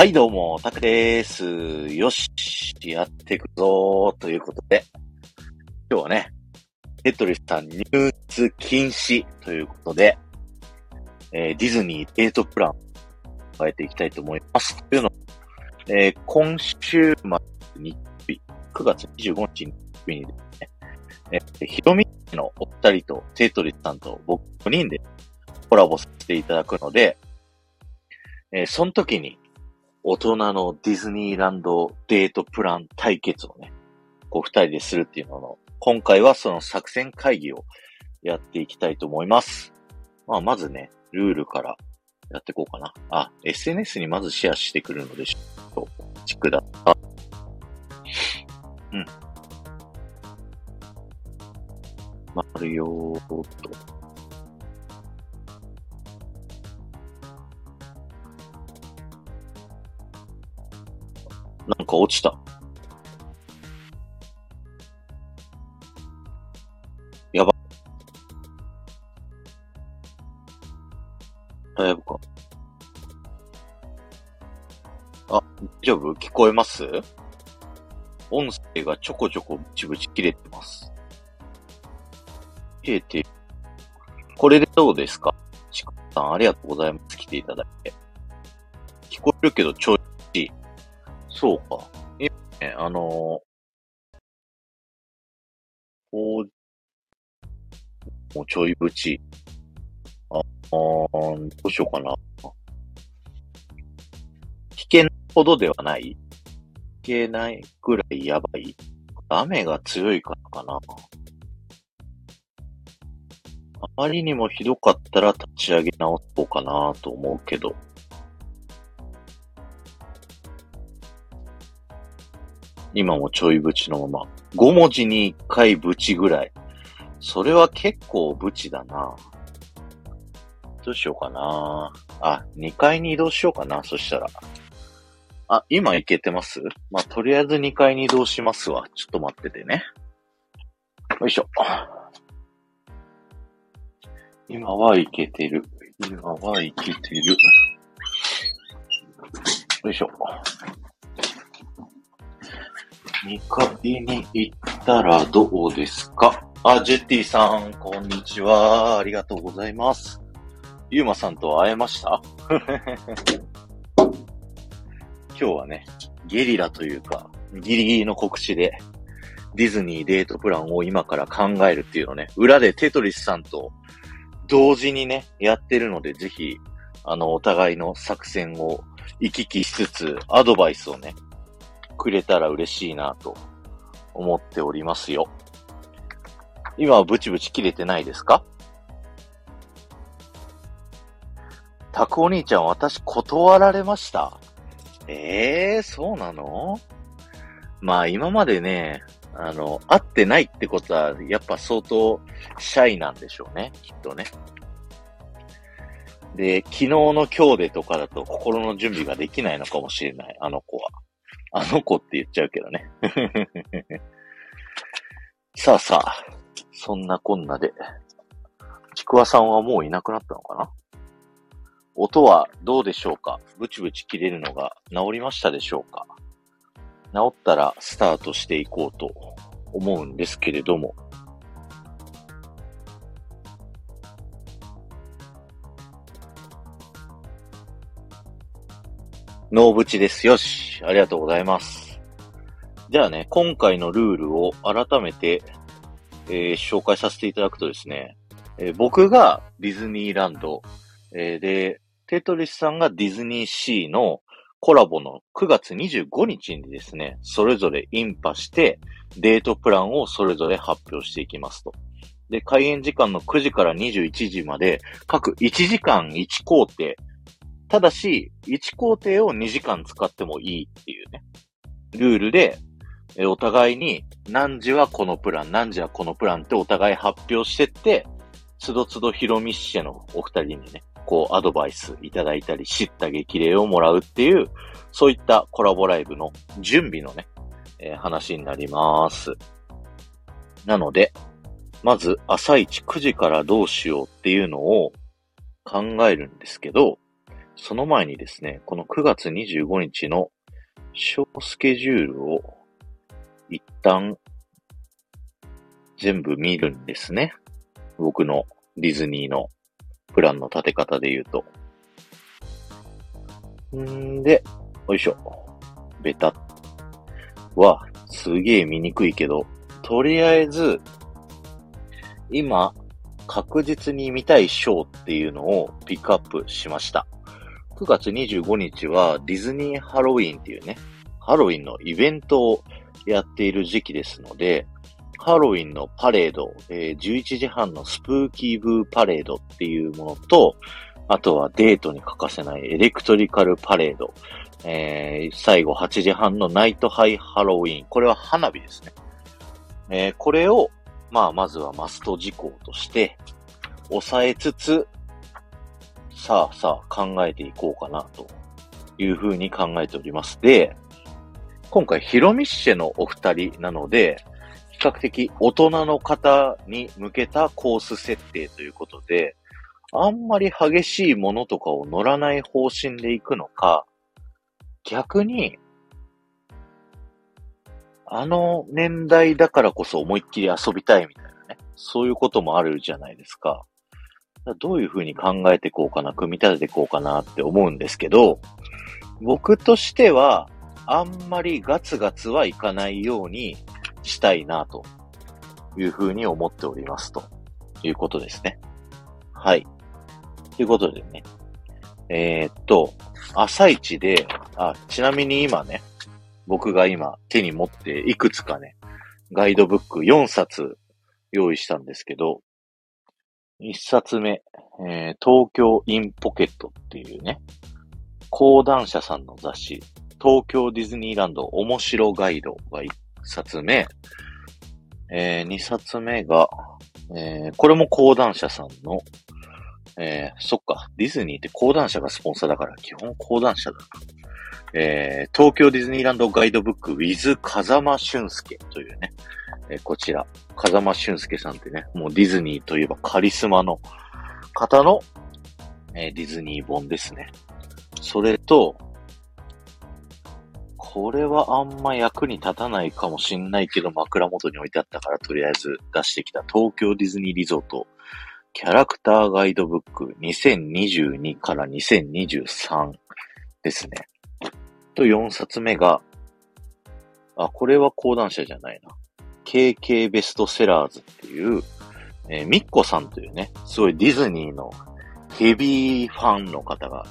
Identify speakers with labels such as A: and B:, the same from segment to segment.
A: はい、どうも、タクです。よし、やっていくぞということで、今日はね、テトリスさん入室禁止ということで、えーディズニーデートプランを変えていきたいと思います。というのも、えー今週末日曜日、9月25日日曜日にですね、えー、ひろみのお二人とテトリスさんと僕5人でコラボさせていただくので、えーその時に大人のディズニーランドデートプラン対決をね、こう二人でするっていうのの、今回はその作戦会議をやっていきたいと思います。まあ、まずね、ルールからやっていこうかな。あ、SNS にまずシェアしてくるので、ちょっとお待ちください。うん。まるよーっと。なんか落ちた。やば。大丈夫か。あ、大丈夫？聞こえます？音声がちょこちょこブチブチ切れてます。切れて、これでどうですか？ちくさん、ありがとうございます。来ていただいて。聞こえるけど、ちょい。そうか。今ね、あのーこう、もうちょいぶち。あ、あーどうしようかな。危険ほどではない？いけないぐらいやばい雨が強いからかな。あまりにもひどかったら立ち上げ直そうかなと思うけど。今もちょいぶちのまま。5文字に1回ぶちぐらい。それは結構ぶちだな。どうしようかな。あ、2階に移動しようかな。そしたら。あ、今行けてます？まあ、とりあえず2階に移動しますわ。ちょっと待っててね。よいしょ。今は行けてる。今は行けてる。よいしょ。2階に行ったらどうですか？あ、ジェッティさん、こんにちは。ありがとうございます。ゆうまさんと会えました？今日はね、ゲリラというか、ギリギリの告知で、ディズニーデートプランを今から考えるっていうのね、裏でテトリスさんと同時にね、やってるので、ぜひ、あの、お互いの作戦を行き来しつつ、アドバイスをね、くれたら嬉しいなと思っておりますよ。今はブチブチ切れてないですか？タクお兄ちゃん、私断られました。ええー、そうなの？まあ今までね、あの、会ってないってことは、やっぱ相当シャイなんでしょうね、きっとね。で、昨日の今日でとかだと心の準備ができないのかもしれない、あの子は。あの子って言っちゃうけどね。さあさあ、そんなこんなで、ちくわさんはもういなくなったのかな？音はどうでしょうか？ブチブチ切れるのが治りましたでしょうか？治ったらスタートしていこうと思うんですけれども。ノーブチです。よし。ありがとうございます。じゃあね、今回のルールを改めて、えー紹介させていただくとですね、えー僕がディズニーランド、えーで、テトリスさんがディズニーシーのコラボの9月25日にですね、それぞれインパして、デートプランをそれぞれ発表していきますと。で、開演時間の9時から21時まで、各1時間1工程。ただし、1工程を2時間使ってもいいっていうね、ルールで、えお互いに何時はこのプラン、何時はこのプランってお互い発表してって、つどつどヒロミッシェのお二人にね、こうアドバイスいただいたり、知った激励をもらうっていう、そういったコラボライブの準備のね、えー話になります。なので、まず朝一9時からどうしようっていうのを考えるんですけど、その前にですね、この9月25日のショースケジュールを一旦全部見るんですね。僕のディズニーのプランの立て方で言うと。んで、よいしょ。ベタは、すげえ見にくいけど、とりあえず、今、確実に見たいショーっていうのをピックアップしました。9月25日はディズニーハロウィンっていうね、ハロウィンのイベントをやっている時期ですので、ハロウィンのパレード、えー、11時半のスプーキーブーパレードっていうものと、あとはデートに欠かせないエレクトリカルパレード、えー、最後8時半のナイトハイハロウィン。これは花火ですね。えー、これを、まあ、まずはマスト事項として、抑えつつ、さあさあ考えていこうかな、というふうに考えております。で、今回ヒロミッシェのお二人なので、比較的大人の方に向けたコース設定ということで、あんまり激しいものとかを乗らない方針で行くのか、逆に、あの年代だからこそ思いっきり遊びたいみたいなね、そういうこともあるじゃないですか。どういうふうに考えていこうかな、組み立てていこうかなって思うんですけど、僕としては、あんまりガツガツはいかないようにしたいな、というふうに思っておりますということですね。はい。ということでね。えー、っと、朝一で、あ、ちなみに今ね、僕が今手に持っていくつかね、ガイドブック4冊用意したんですけど、1冊目、えー、東京インポケットっていうね、講談社さんの雑誌、東京ディズニーランド面白ガイドが1冊目、えー、2冊目が、えー、これも講談社さんの、えー、そっか、ディズニーって講談社がスポンサーだから、基本講談社だな。えー、東京ディズニーランドガイドブック with 風間俊介というね、え、こちら、風間俊介さんってね、もうディズニーといえばカリスマの方の、え、ディズニー本ですね。それと、これはあんま役に立たないかもしんないけど枕元に置いてあったからとりあえず出してきた東京ディズニーリゾートキャラクターガイドブック2022から2023ですね。と4冊目が、あ、これは講談社じゃないな。KK ベストセラーズっていう、えー、ミッコさんというね、すごいディズニーのヘビーファンの方が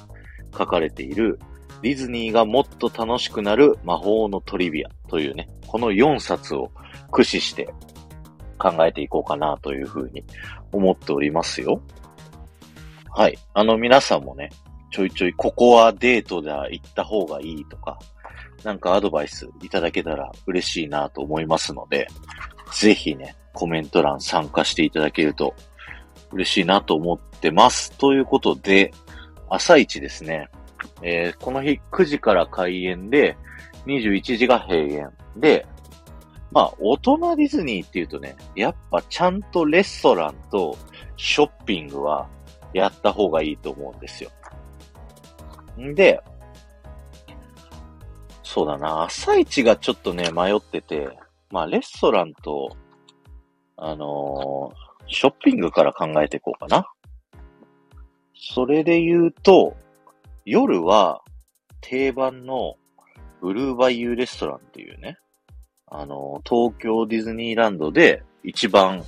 A: 書かれているディズニーがもっと楽しくなる魔法のトリビアというね、この4冊を駆使して考えていこうかなというふうに思っておりますよ。はい。あの皆さんもね、ちょいちょいここはデートで行った方がいいとか、なんかアドバイスいただけたら嬉しいなと思いますので、ぜひね、コメント欄参加していただけると嬉しいなと思ってます。ということで、朝一ですね、えー、この日9時から開園で、21時が閉園で、まあ、大人ディズニーって言うとね、やっぱちゃんとレストランとショッピングはやった方がいいと思うんですよ。んで、そうだな、朝一がちょっとね、迷ってて、まあ、レストランと、あのー、ショッピングから考えていこうかな。それで言うと、夜は定番のブルーバイユーレストランっていうね、あの、東京ディズニーランドで一番、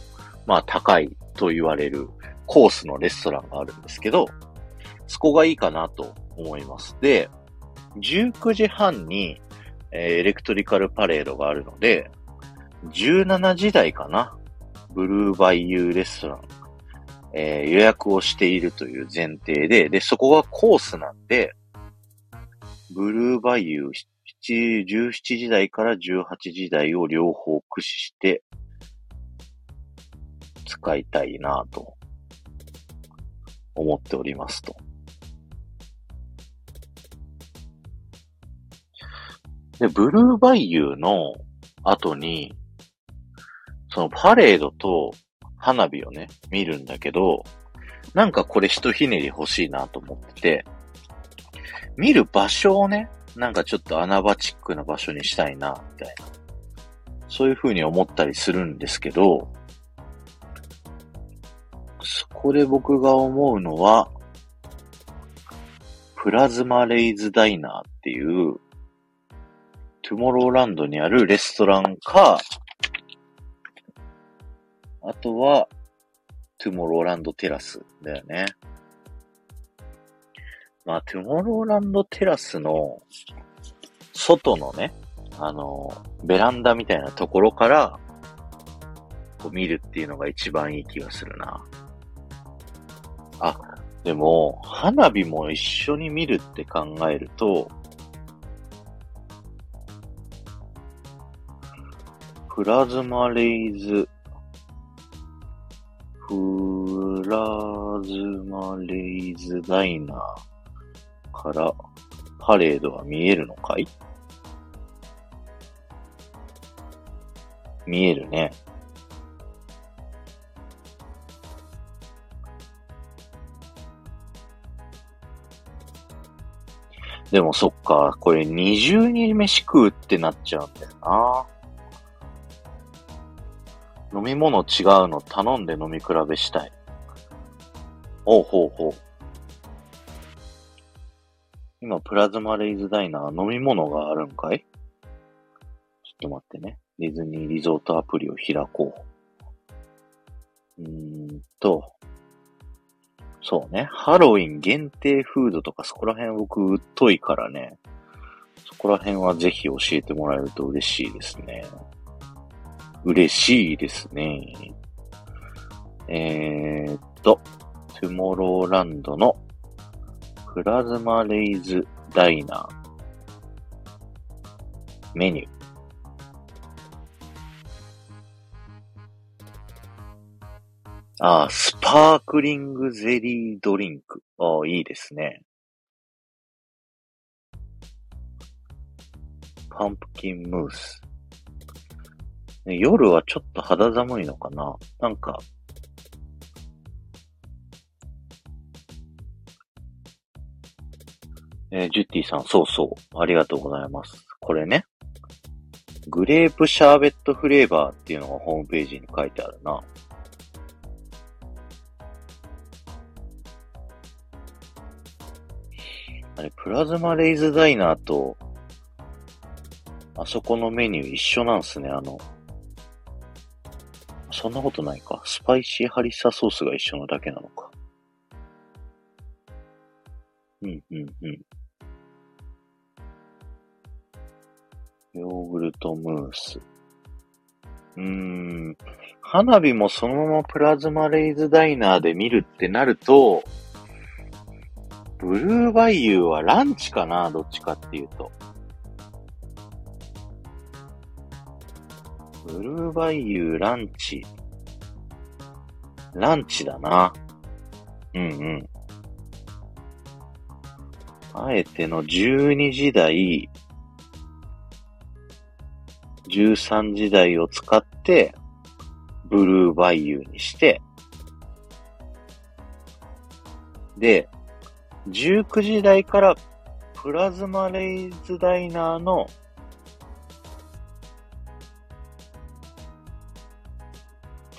A: まあ高いと言われるコースのレストランがあるんですけど、そこがいいかなと思います。で、19時半に、えー、エレクトリカルパレードがあるので、17時台かな。ブルーバイユーレストランえー、予約をしているという前提で、で、そこがコースなんで、ブルーバイユー17時台から18時台を両方駆使して使いたいなと思っておりますと。で、ブルーバイユーの後に、そのパレードと花火をね、見るんだけど、なんかこれひとひねり欲しいなと思ってて、見る場所をね、なんかちょっと穴場チックな場所にしたいな、みたいな。そういう風に思ったりするんですけど、そこで僕が思うのは、プラズマレイズダイナーっていう、トゥモローランドにあるレストランか、あとは、トゥモローランドテラスだよね。まあ、トゥモローランドテラスの外のね、あの、ベランダみたいなところから、こう見るっていうのが一番いい気がするな。あ、でも、花火も一緒に見るって考えると、プラズマレイズ、プラズマレイズダイナーからパレードは見えるのかい？見えるね。でもそっか、これ二重に飯食うってなっちゃうんだよな。飲み物違うの頼んで飲み比べしたい。おうほうほう。今、プラズマレイズダイナー飲み物があるんかい？ちょっと待ってね。ディズニーリゾートアプリを開こう。うーんと、そうね。ハロウィン限定フードとかそこら辺僕疎いからね。そこら辺はぜひ教えてもらえると嬉しいですね。嬉しいですね。えー、っと、トゥモローランドのプラズマレイズダイナーメニュー。ああ、スパークリングゼリードリンク。ああ、いいですね。パンプキンムース。ね、夜はちょっと肌寒いのかななんか、えー、ジュッティさん、そうそう。ありがとうございます。これね。グレープシャーベットフレーバーっていうのがホームページに書いてあるな。あれ、プラズマレイズダイナーと、あそこのメニュー一緒なんすね、あの。そんなことないか。スパイシーハリッサソースが一緒のだけなのか。うん、うん、うん。ヨーグルトムース。うーん。花火もそのままプラズマレイズダイナーで見るってなると、ブルーバイユーはランチかなどっちかっていうと。ブルーバイユーランチ。ランチだな。うんうん。あえての12時台、13時台を使って、ブルーバイユーにして、で、19時台からプラズマレイズダイナーの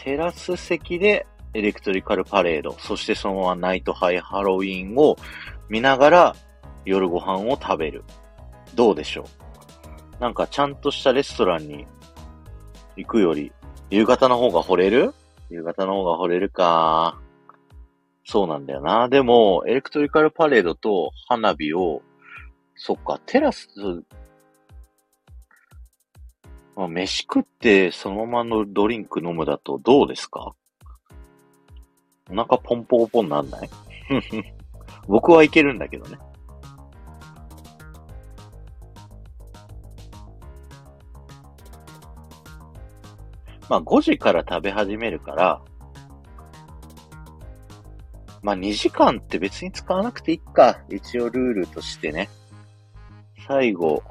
A: テラス席でエレクトリカルパレード、そしてそのままナイトハイハロウィンを見ながら夜ご飯を食べる。どうでしょう？なんかちゃんとしたレストランに行くより、夕方の方が惚れる？夕方の方が惚れるか。そうなんだよな。でも、エレクトリカルパレードと花火を、そっか、テラス、まあ、飯食ってそのままのドリンク飲むだとどうですか？お腹ポンポンポンなんない？僕はいけるんだけどね。まあ5時から食べ始めるから、まあ2時間って別に使わなくていいか。一応ルールとしてね。最後、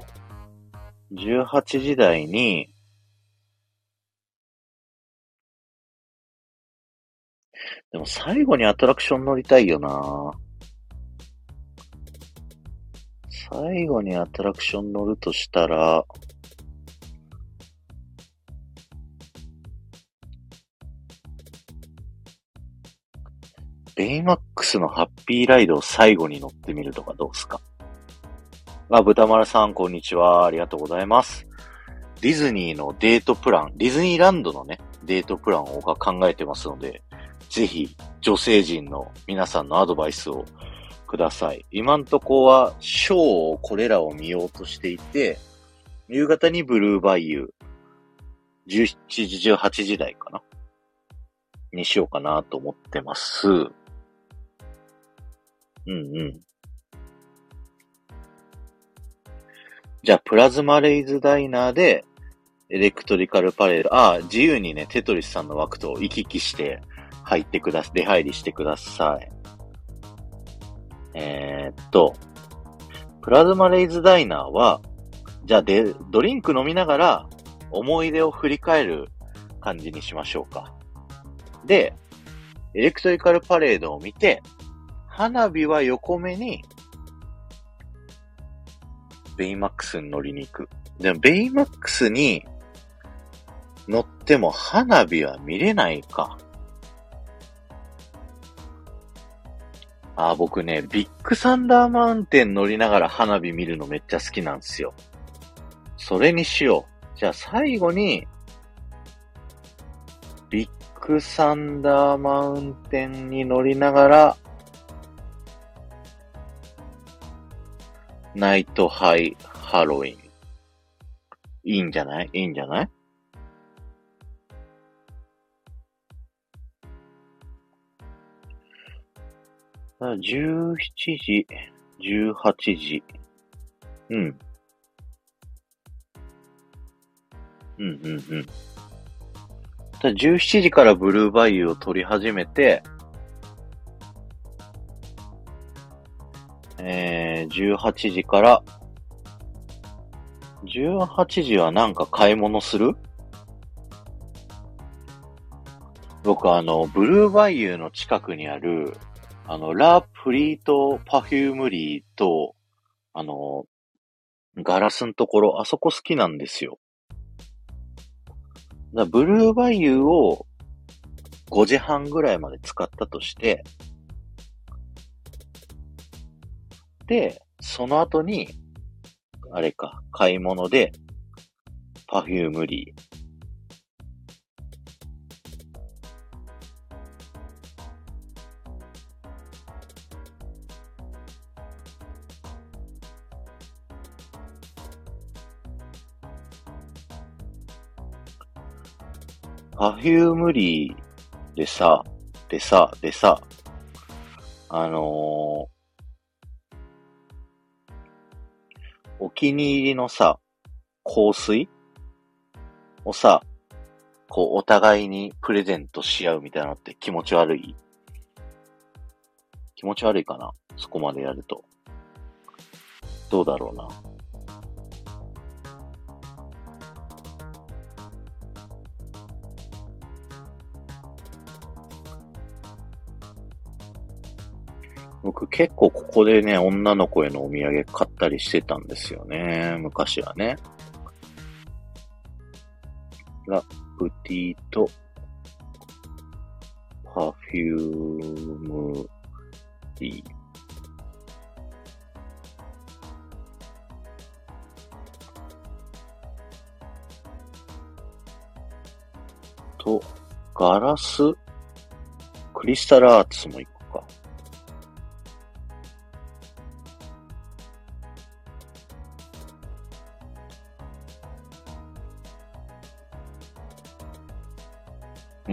A: 18時台に、でも最後にアトラクション乗りたいよな。最後にアトラクション乗るとしたら、ベイマックスのハッピーライドを最後に乗ってみるとかどうすか？あ、豚丸さん、こんにちは。ありがとうございます。ディズニーのデートプラン、ディズニーランドのね、デートプランを考えてますので、ぜひ、女性陣の皆さんのアドバイスをください。今んとこは、ショーをこれらを見ようとしていて、夕方にブルーバイユー、17時、18時台かなにしようかなと思ってます。うんうん。じゃあ、プラズマレイズダイナーで、エレクトリカルパレード、ああ、自由にね、テトリスさんの枠と行き来して入ってくだ、出入りしてください。えー、っと、プラズマレイズダイナーは、じゃあで、ドリンク飲みながら思い出を振り返る感じにしましょうか。で、エレクトリカルパレードを見て、花火は横目に、ベイマックスに乗りに行く。でも、ベイマックスに乗っても花火は見れないか。あ、僕ね、ビッグサンダーマウンテン乗りながら花火見るのめっちゃ好きなんですよ。それにしよう。じゃあ最後に、ビッグサンダーマウンテンに乗りながら、ナイトハイハロウィン。いいんじゃない？いいんじゃない？17時、18時。うん。うん、うん、うん。17時からブルーバイユを撮り始めて、えー、18時から、18時はなんか買い物する？僕あの、ブルーバイユーの近くにある、あの、ラ・プティート・パフュームリーと、あの、ガラスのところ、あそこ好きなんですよ。だブルーバイユーを5時半ぐらいまで使ったとして、で、その後に、あれか、買い物で、パフュームリー、パフュームリーでさ、でさ、でさ、あのお気に入りのさ、香水？をさ、こう、お互いにプレゼントし合うみたいなのって気持ち悪い？気持ち悪いかな？そこまでやると。どうだろうな？僕結構ここでね、女の子へのお土産買ったりしてたんですよね。昔はね。ラプティとパフュームティー。と、ガラス？クリスタルアーツも一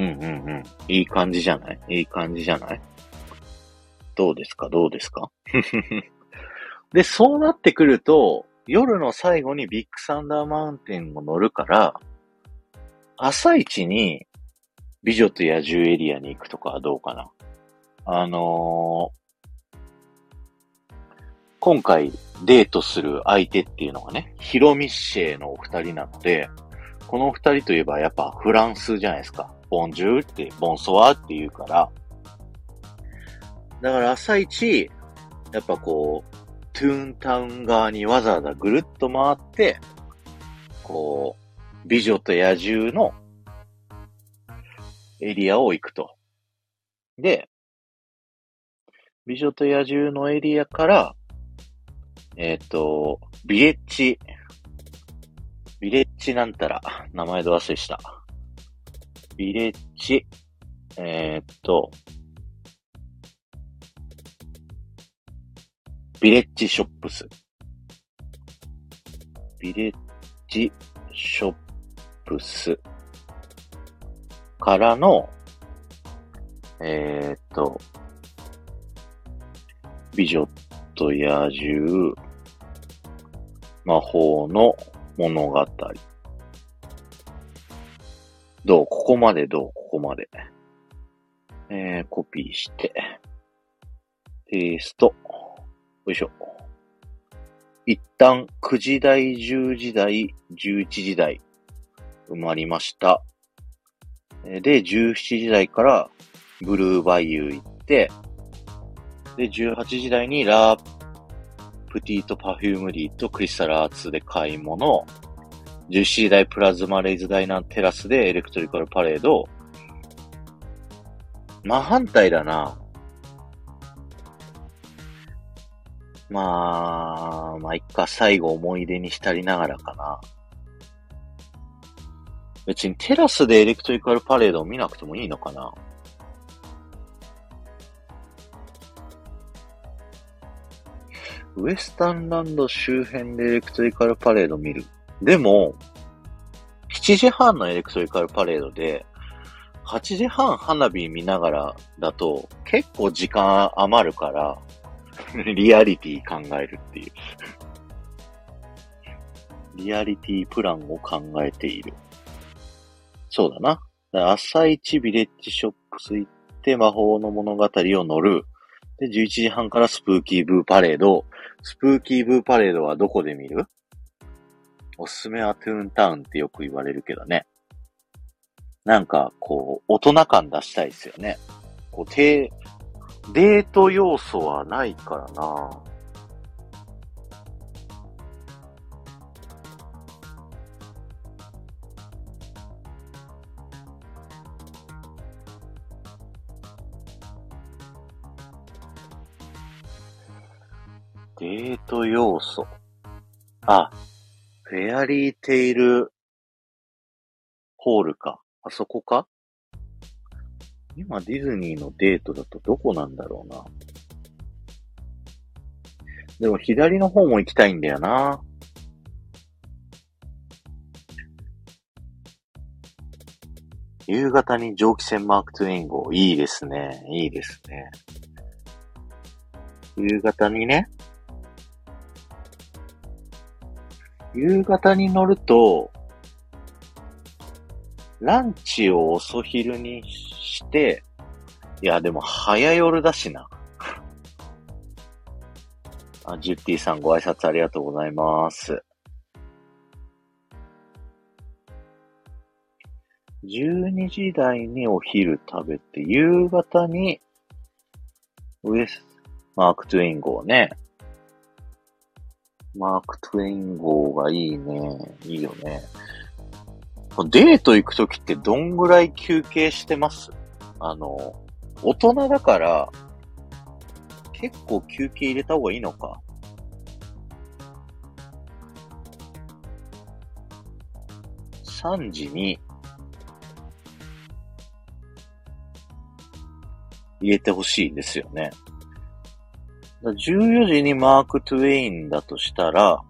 A: うんうんうん。いい感じじゃない？いい感じじゃない？どうですか？どうですか？で、そうなってくると、夜の最後にビッグサンダーマウンテンを乗るから、朝一に美女と野獣エリアに行くとかはどうかな。あのー、今回デートする相手っていうのがね、ヒロミッシェのお二人なので、このお二人といえばやっぱフランスじゃないですか。ボンジューって、ボンソワって言うから、だから朝一、やっぱこう、トトゥーンタウン側にわざわざぐるっと回って、こう、美女と野獣のエリアを行くと。で、美女と野獣のエリアから、えっ、ー、と、ビレッジ、ビレッジなんたら、名前で忘れした。ビレッジ、えっ、と、ビレッジショップス。ビレッジショップスからの、えー、っと、美女と野獣、魔法の物語。どう？ここまでどう？ここまで。えー、コピーして、ペースト。よいしょ。一旦9時台、10時台、11時台埋まりました。で、17時台からブルーバイユー行って、で、18時台にラープティートパフュームリーとクリスタルアーツで買い物、17時台プラズマレイズダイナーテラスでエレクトリカルパレード、真反対だな。まあ、まあ、いっか、最後思い出に浸りながらかな。別にテラスでエレクトリカルパレードを見なくてもいいのかなウエスタンランド周辺でエレクトリカルパレード見る。でも、7時半のエレクトリカルパレードで、8時半花火見ながらだと結構時間余るから、リアリティ考えるっていう。リアリティプランを考えている。そうだな。だ朝一ビレッジショップス行って魔法の物語を乗る。で、11時半からスプーキーブーパレード。スプーキーブーパレードはどこで見る？おすすめはトゥーンタウンってよく言われるけどね。なんか、こう、大人感出したいですよね。こう、低、デート要素はないからなデート要素。あ、フェアリーテイルホールか。あそこか？今ディズニーのデートだとどこなんだろうな。でも左の方も行きたいんだよな。夕方に蒸気船マークトゥイン号。いいですね。いいですね。夕方にね、夕方に乗ると、ランチを遅昼にして、いや、でも早夜だしな。あ、ジュッティさんご挨拶ありがとうございます。12時台にお昼食べて、夕方にウエス、マーク・トゥイン号ね。マーク・トゥイン号がいいね。いいよね。デート行くときってどんぐらい休憩してます？あの、大人だから、結構休憩入れた方がいいのか。3時に入れてほしいんですよね。14時にマーク・トゥエインだとしたら、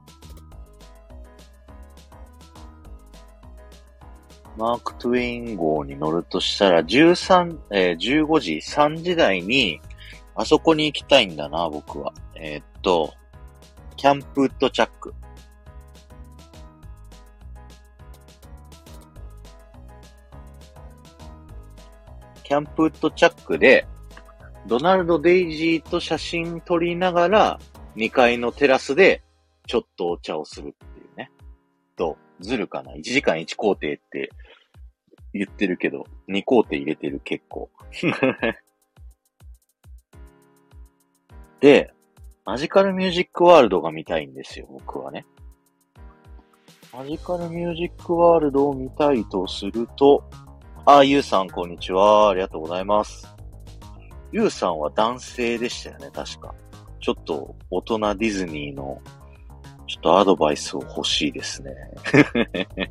A: マーク・トゥエイン号に乗るとしたら、13、えー、15時、3時台に、あそこに行きたいんだな、僕は。えー、っと、キャンプウッドチャック。キャンプウッドチャックで、ドナルド・デイジーと写真撮りながら、2階のテラスで、ちょっとお茶をするっていうね。と、ずるかな ?1 時間1工程って言ってるけど、2工程入れてる結構。で、マジカルミュージックワールドが見たいんですよ、僕はね。マジカルミュージックワールドを見たいとすると、あ、ゆうさん、こんにちは。ありがとうございます。ゆうさんは男性でしたよね、確か。ちょっと大人ディズニーの、ちょっとアドバイスを欲しいですね。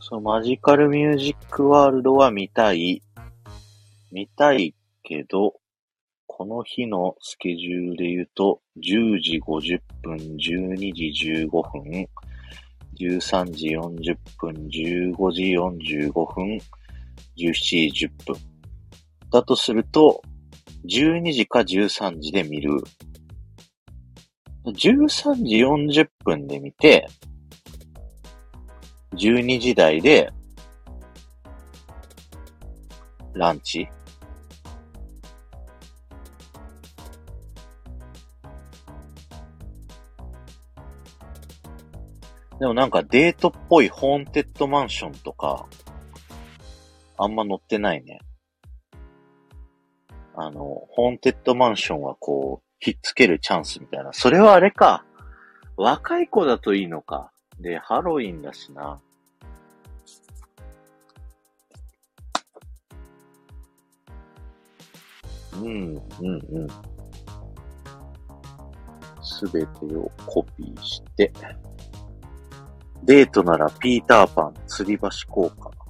A: そのマジカルミュージックワールドは見たい。見たいけど、この日のスケジュールで言うと、10時50分、12時15分、13時40分、15時45分、17時10分。だとすると、12時か13時で見る。13時40分で見て、12時台で、ランチでもなんかデートっぽいホーンテッドマンションとか、あんま載ってないね。あの、ホーンテッドマンションはこう、ひっつけるチャンスみたいな。それはあれか。若い子だといいのか。で、ハロウィンだしな。うん、うん、うん。すべてをコピーして、デートならピーターパン、吊り橋効果。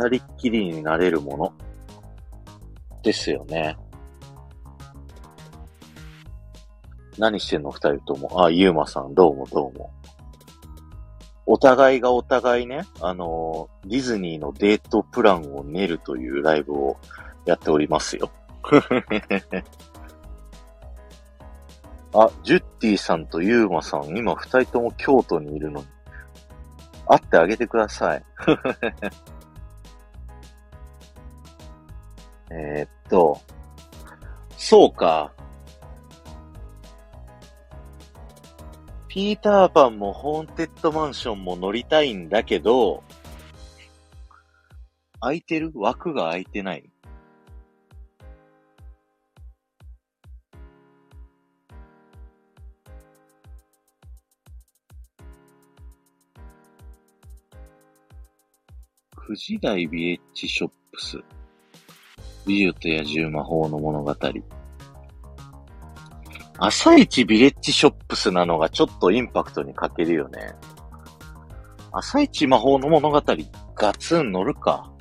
A: 二人っきりになれるもの。ですよね。何してんの二人とも？あ、ゆうまさん、どうもどうも。お互いがお互いね、あのディズニーのデートプランを練るというライブをやっておりますよ。あ、ジュッティさんとユーマさん、今二人とも京都にいるのに。会ってあげてください。えっと、そうか。ピーターパンもホーンテッドマンションも乗りたいんだけど、空いてる？枠が空いてない？富士台ビレッジショップス。美女と野獣魔法の物語。朝一ビレッジショップスなのがちょっとインパクトに欠けるよね。朝一魔法の物語、ガツン乗るか。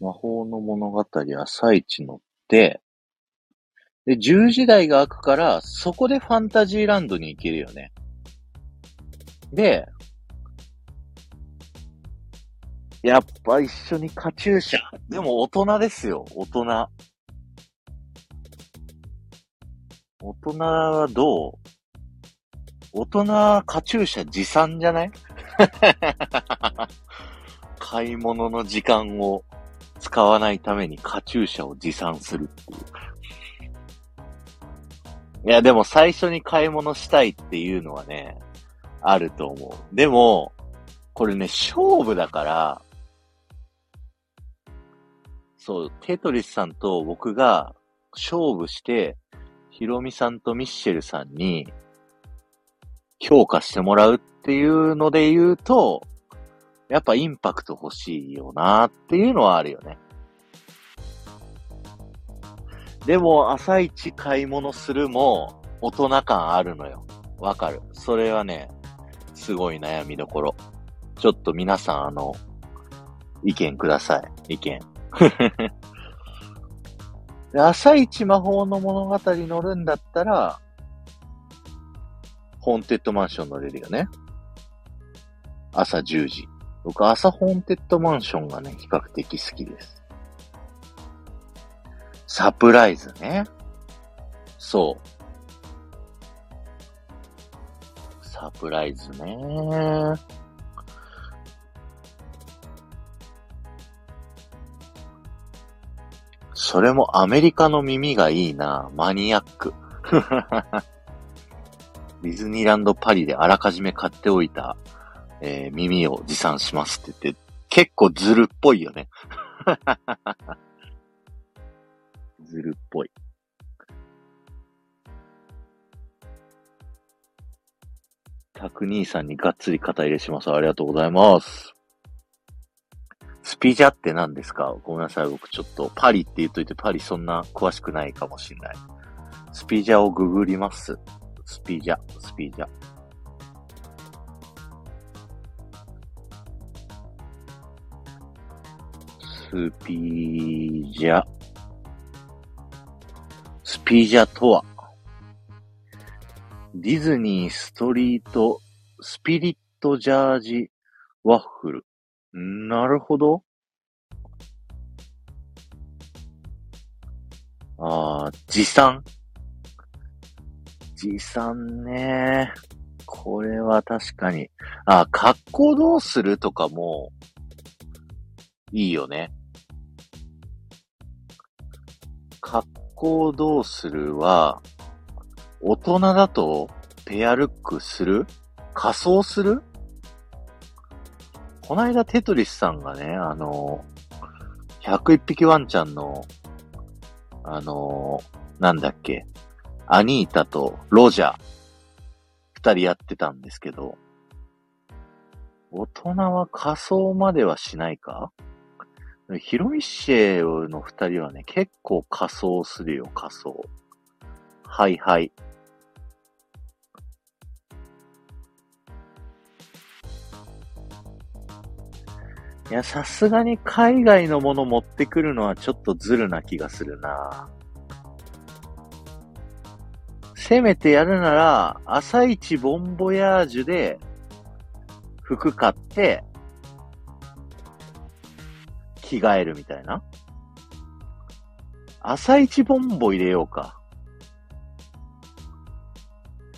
A: 魔法の物語朝一乗って、で、10時台が開くから、そこでファンタジーランドに行けるよね。で、やっぱ一緒にカチューシャ。でも大人ですよ、大人。大人はどう？大人、カチューシャ持参じゃない？買い物の時間を使わないためにカチューシャを持参するっていう。いや、でも最初に買い物したいっていうのはね、あると思う。でも、これね、勝負だから、そう、テトリスさんと僕が勝負して、ヒロミさんとミッシェルさんに評価してもらうっていうので言うと、やっぱインパクト欲しいよなっていうのはあるよね。でも、朝一買い物するも、大人感あるのよ。わかる。それはね、すごい悩みどころ。ちょっと皆さん、あの、意見ください。意見。朝一魔法の物語乗るんだったら、ホーンテッドマンション乗れるよね。朝10時。僕、朝ホーンテッドマンションがね、比較的好きです。サプライズね。そう。サプライズね。それもアメリカの耳がいいな。マニアック。ディズニーランドパリであらかじめ買っておいた、えー、耳を持参しますって言って、結構ずるっぽいよね。ずるっぽい。タク兄さんにがっつり肩入れします。ありがとうございます。スピジャって何ですか？ごめんなさい。僕ちょっとパリって言っといてパリそんな詳しくないかもしれない。スピジャをググります。スピジャ、スピジャ。スピジャ。スピジャとは、ディズニーストリートスピリットジャージワッフル。なるほど。ああ、持参。持参ね。これは確かに。あ、格好どうするとかも、いいよね。格好どうするは、大人だとペアルックする？仮装する？こないだテトリスさんがね、あの、101匹ワンちゃんの、あの、なんだっけ、アニータとロジャー、二人やってたんですけど、大人は仮装まではしないか？ヒロミシェの二人はね、結構仮装するよ、仮装。はいはい。いや、さすがに海外のもの持ってくるのはちょっとずるな気がするなせめてやるなら、朝一ボンボヤージュで、服買って、着替えるみたいな。朝一ボンボ入れようか。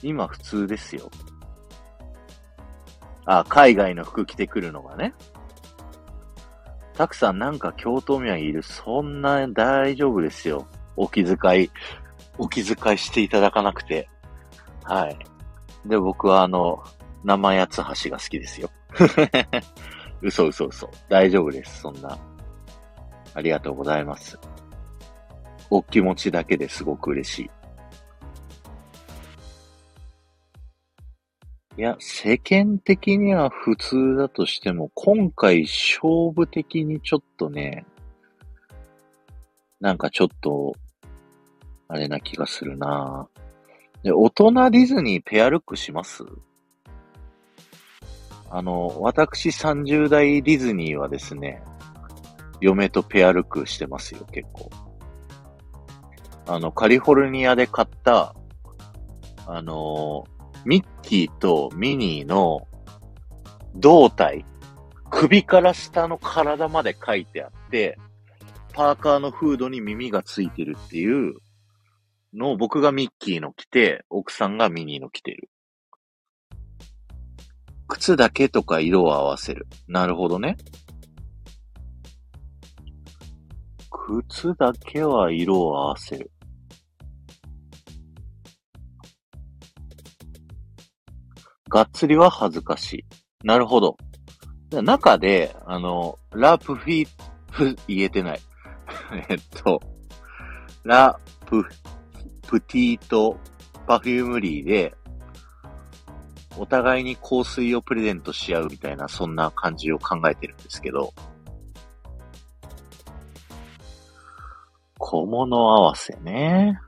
A: 今普通ですよ。あ、海外の服着てくるのがね。たくさんなんか京都民いる。そんな大丈夫ですよ。お気遣い、お気遣いしていただかなくて。はい。で、僕はあの、生八つ橋が好きですよ。嘘嘘嘘。大丈夫です。そんな。ありがとうございます。お気持ちだけですごく嬉しい。いや、世間的には普通だとしても、今回勝負的にちょっとね、なんかちょっと、あれな気がするなで、大人ディズニーペアルックします？あの、私30代ディズニーはですね、嫁とペアルックしてますよ、結構。あの、カリフォルニアで買った、あのミッキーとミニーの胴体、首から下の体まで書いてあって、パーカーのフードに耳がついてるっていうのを僕がミッキーの着て、奥さんがミニーの着てる。靴だけとか色を合わせる。なるほどね。靴だけは色を合わせる。がっつりは恥ずかしい。なるほど。中で、あの、ラプフィ、フ、言えてない。えっと、ラプ、プティート、パフュームリーで、お互いに香水をプレゼントし合うみたいな、そんな感じを考えてるんですけど、小物合わせね。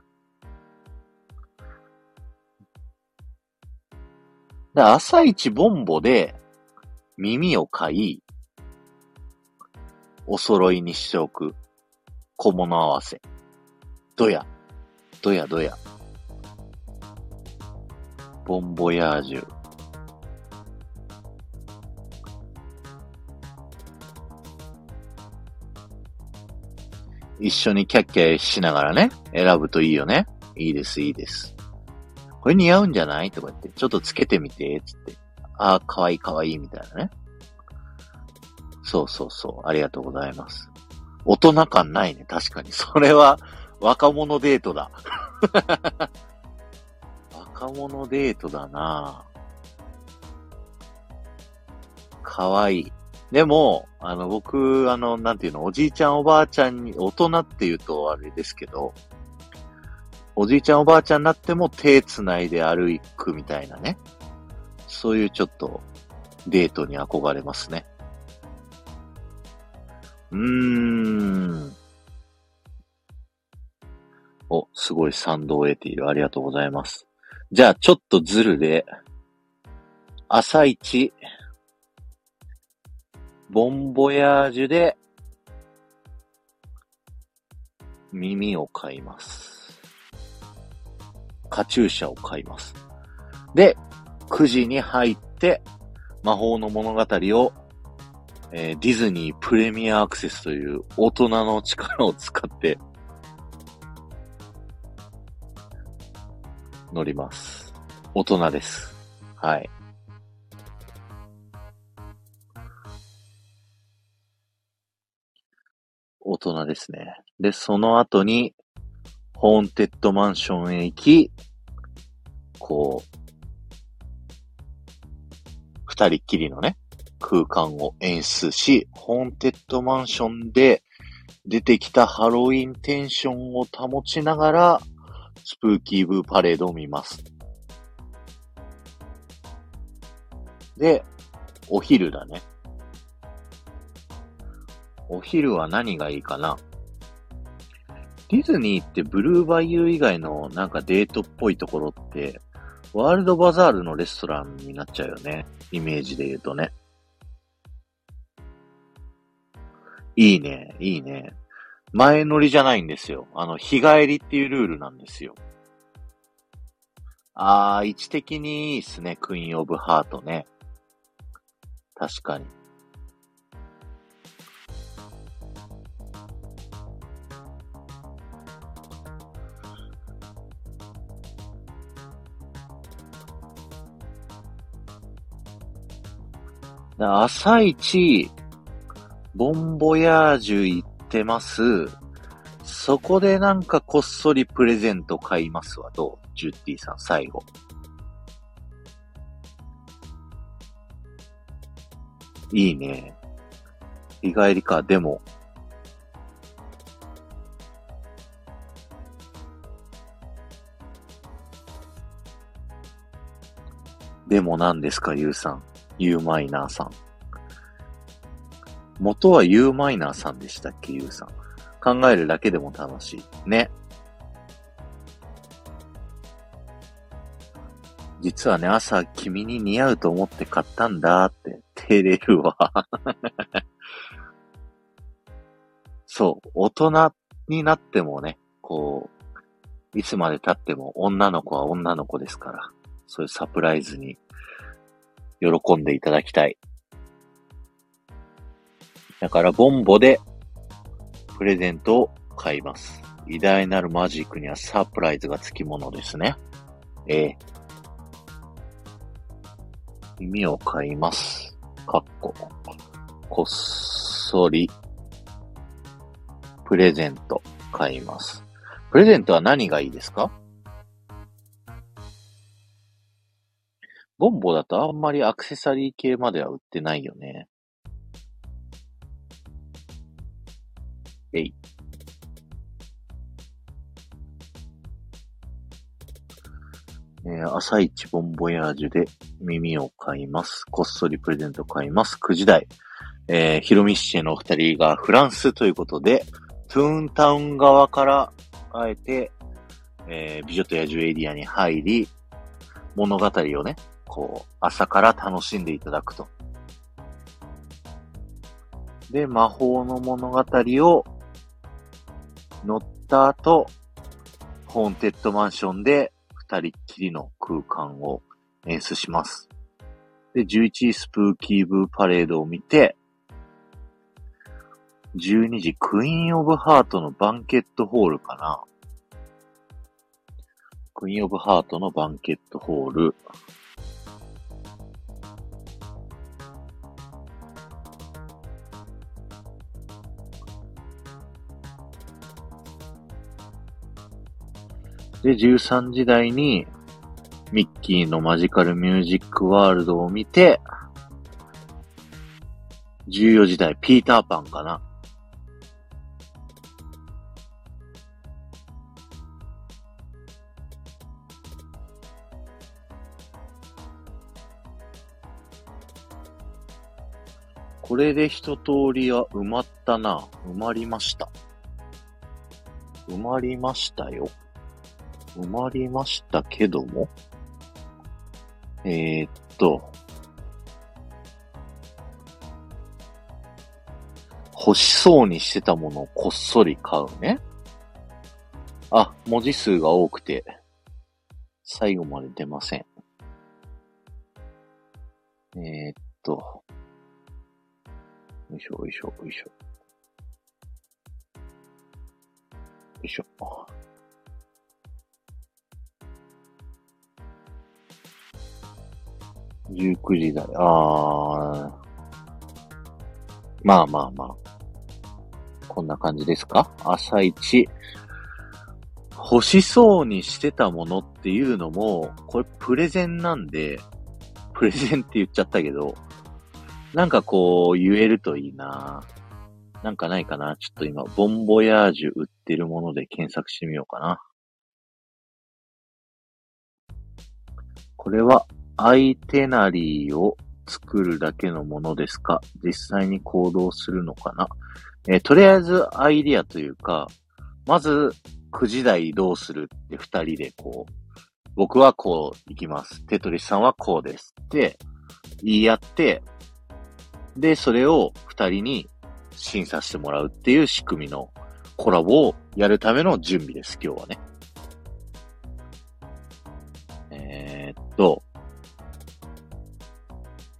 A: で、朝一ボンボで耳を買い、お揃いにしておく小物合わせ。どや、どやどや。ボンボヤージュ。一緒にキャッキャしながらね、選ぶといいよね。いいです、いいです。これ似合うんじゃない？とか言って、ちょっとつけてみて、つって。ああ、かわいいかわいい、みたいなね。そうそうそう。ありがとうございます。大人感ないね。確かに。それは、若者デートだ。若者デートだなかわいい。でも、あの、僕、あの、なんていうの、おじいちゃんおばあちゃんに、大人って言うとあれですけど、おじいちゃんおばあちゃんになっても手繋いで歩くみたいなね。そういうちょっとデートに憧れますね。うーん。お、すごい賛同を得ている。ありがとうございます。じゃあ、ちょっとズルで、朝一、ボンボヤージュで、耳を買います。カチューシャを買います。で、9時に入って、魔法の物語を、えー、ディズニープレミアアクセスという大人の力を使って乗ります。大人です。はい。人ですね。で、その後に、ホーンテッドマンションへ行き、こう、二人っきりのね、空間を演出し、ホーンテッドマンションで出てきたハロウィンテンションを保ちながら、スプーキーブーパレードを見ます。で、お昼だね。お昼は何がいいかな？ディズニーってブルーバイユー以外のなんかデートっぽいところって、ワールドバザールのレストランになっちゃうよね。イメージで言うとね。いいね、いいね。前乗りじゃないんですよ。あの、日帰りっていうルールなんですよ。あー、位置的にいいっすね、クイーンオブハートね。確かに。朝一、ボンボヤージュ行ってます。そこでなんかこっそりプレゼント買いますわ。どう？ジュッティさん、最後。いいね。日帰りか。でも、でも何ですか、ゆうさん。ユーマイナーさん。元はユーマイナーさんでしたっけ、ユーさん。考えるだけでも楽しい。ね。実はね、朝君に似合うと思って買ったんだって、照れるわ。そう、大人になってもね、こう、いつまで経っても女の子は女の子ですから、そういうサプライズに喜んでいただきたい。だから、ボンボで、プレゼントを買います。偉大なるマジックにはサプライズがつきものですね。ええー。耳を買います。かっこ。こっそり、プレゼント買います。プレゼントは何がいいですか？ボンボだとあんまりアクセサリー系までは売ってないよね。えい。えー、朝一ボンボヤージュで耳を買います。こっそりプレゼント買います。9時台。えー、ヒロミッシェの二人がフランスということで、トゥーンタウン側からあえて、えー、美女と野獣エリアに入り、物語をね、こう、朝から楽しんでいただくと。で、魔法の物語を乗った後、ホーンテッドマンションで二人っきりの空間を演出します。で、11時スプーキーブーパレードを見て、12時クイーンオブハートのバンケットホールかな。クイーンオブハートのバンケットホール。で、13時台に、ミッキーのマジカルミュージックワールドを見て、14時代、ピーターパンかな。これで一通りは埋まったな。埋まりました。埋まりましたよ。埋まりましたけども。えー、っと。欲しそうにしてたものをこっそり買うね。あ、文字数が多くて、最後まで出ません。えー、っと。よいしょ、よいしょ、よいしょ。よいしょ。19時台。あー。まあまあまあ。こんな感じですか？朝一。欲しそうにしてたものっていうのも、これプレゼンなんで、プレゼンって言っちゃったけど、なんかこう言えるといいななんかないかな？ちょっと今、ボンボヤージュ売ってるもので検索してみようかな。これは、アイテナリーを作るだけのものですか？実際に行動するのかな？えー、とりあえずアイディアというか、まず9時台どうするって二人でこう、僕はこう行きます。テトリスさんはこうですって言い合って、で、それを二人に審査してもらうっていう仕組みのコラボをやるための準備です、今日はね。えー、っと、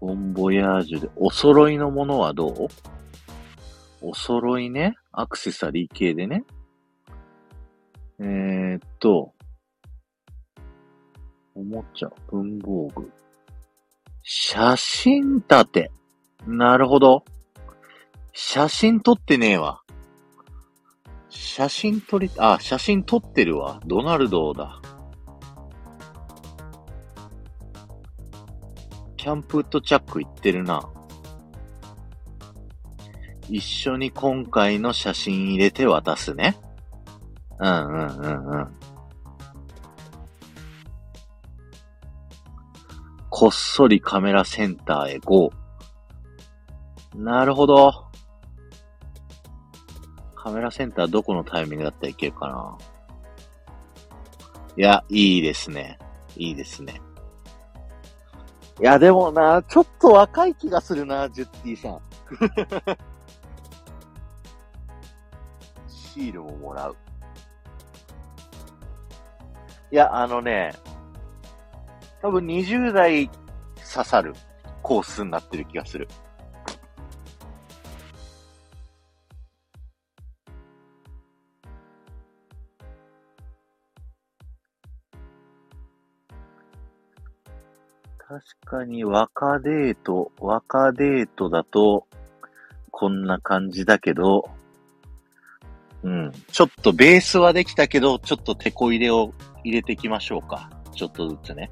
A: ボンボヤージュで、お揃いのものはどう？お揃いね。アクセサリー系でね。えー、っと、おもちゃ、文房具。写真立て。なるほど。写真撮ってねえわ。写真撮り、あ、写真撮ってるわ。ドナルドだ。キャンプウッドチャック行ってるな。一緒に今回の写真入れて渡すね。うんうんうんうん。こっそりカメラセンターへ GO。なるほど。カメラセンターどこのタイミングだったらいけるかな。いや、いいですね。いいですね。いや、でもな、ちょっと若い気がするな、ジュッティさん。シールももらう。いや、あのね、多分20代刺さるコースになってる気がする。確かに若デート、若デートだと、こんな感じだけど、うん。ちょっとベースはできたけど、ちょっと手こ入れを入れていきましょうか。ちょっとずつね。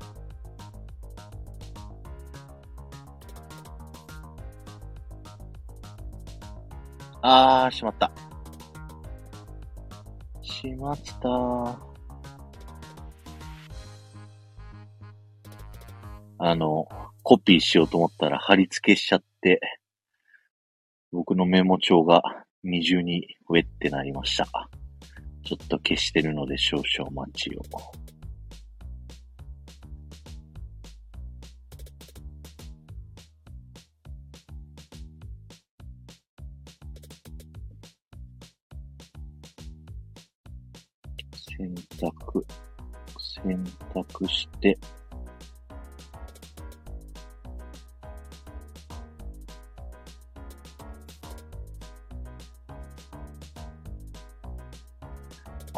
A: あー、しまった。しまったあの、コピーしようと思ったら貼り付けしちゃって、僕のメモ帳が二重に上ってなりました。ちょっと消してるので少々お待ちを。選択、選択して、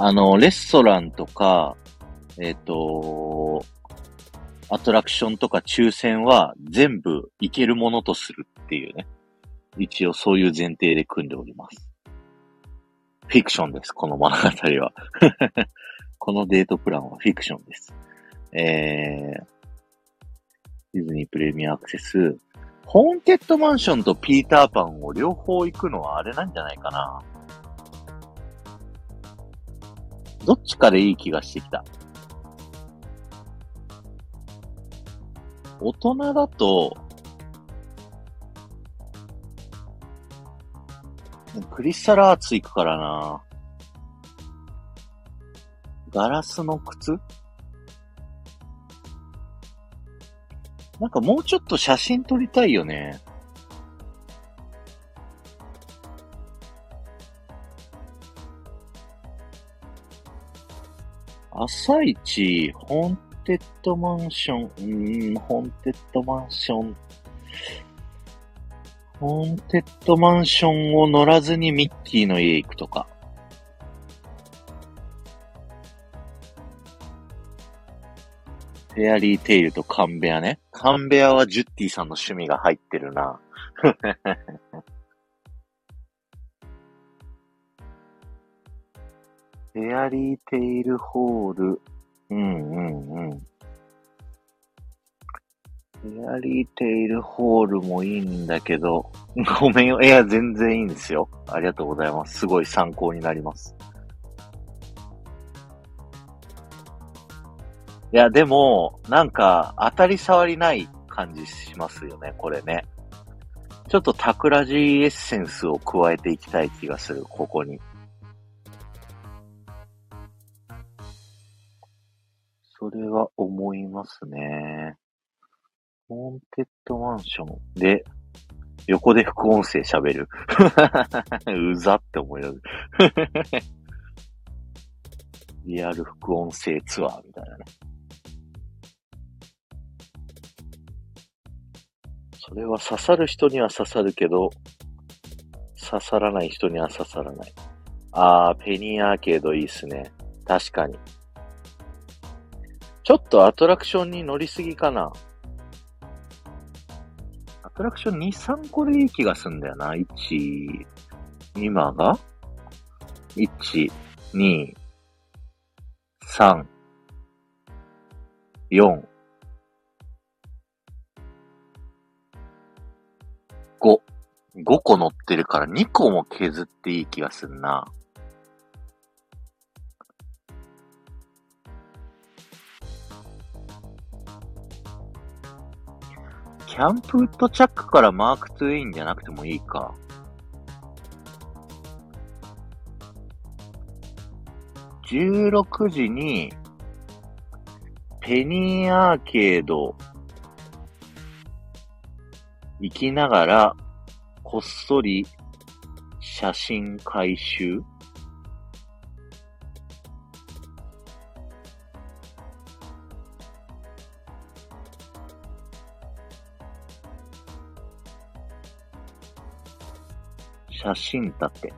A: あの、レストランとか、えっ、ー、と、アトラクションとか抽選は全部いけるものとするっていうね。一応そういう前提で組んでおります。フィクションです、この物語は。このデートプランはフィクションです。えー、ディズニープレミアアクセス。ホーンテッドマンションとピーターパンを両方行くのはあれなんじゃないかな。どっちかでいい気がしてきた。大人だと、クリスタルアーツ行くからな。ガラスの靴？なんかもうちょっと写真撮りたいよね。朝一、ホーンテッドマンション、うん、ホーンテッドマンション。ホーンテッドマンションを乗らずにミッキーの家行くとか。フェアリーテイルとカンベアね。カンベアはジュッティさんの趣味が入ってるな。フェアリーテイルホール。うんうんうん。フェアリーテイルホールもいいんだけど、ごめんよ。いや、全然いいんですよ。ありがとうございます。すごい参考になります。いや、でも、なんか、当たり障りない感じしますよね、これね。ちょっとタクラジエッセンスを加えていきたい気がする、ここに。それは思いますね。ホーンテッドマンションで、横で副音声喋る。うざって思い出す。リアル副音声ツアーみたいなね。それは刺さる人には刺さるけど、刺さらない人には刺さらない。あー、ペニーアーケードいいっすね。確かに。ちょっとアトラクションに乗りすぎかな。アトラクション2、3個でいい気がすんだよな。1、今が ?1、2、3、4、5。5個乗ってるから2個も削っていい気がすんな。ャンプウッドチャックからマーク2インじゃなくてもいいか。16時に、ペニーアーケード行きながら、こっそり写真回収？写真立て。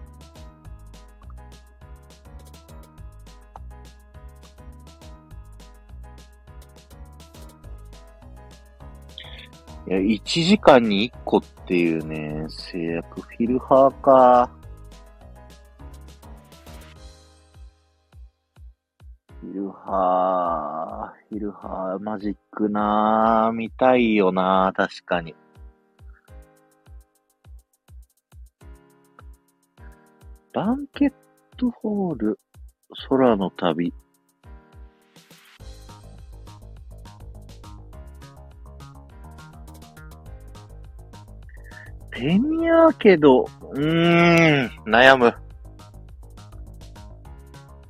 A: いや、1時間に1個っていうね、制約、フィルハーか。フィルハー、フィルハーマジックなー見たいよなー確かに。バンケットホール、空の旅。ペニアーケド、うーん、悩む。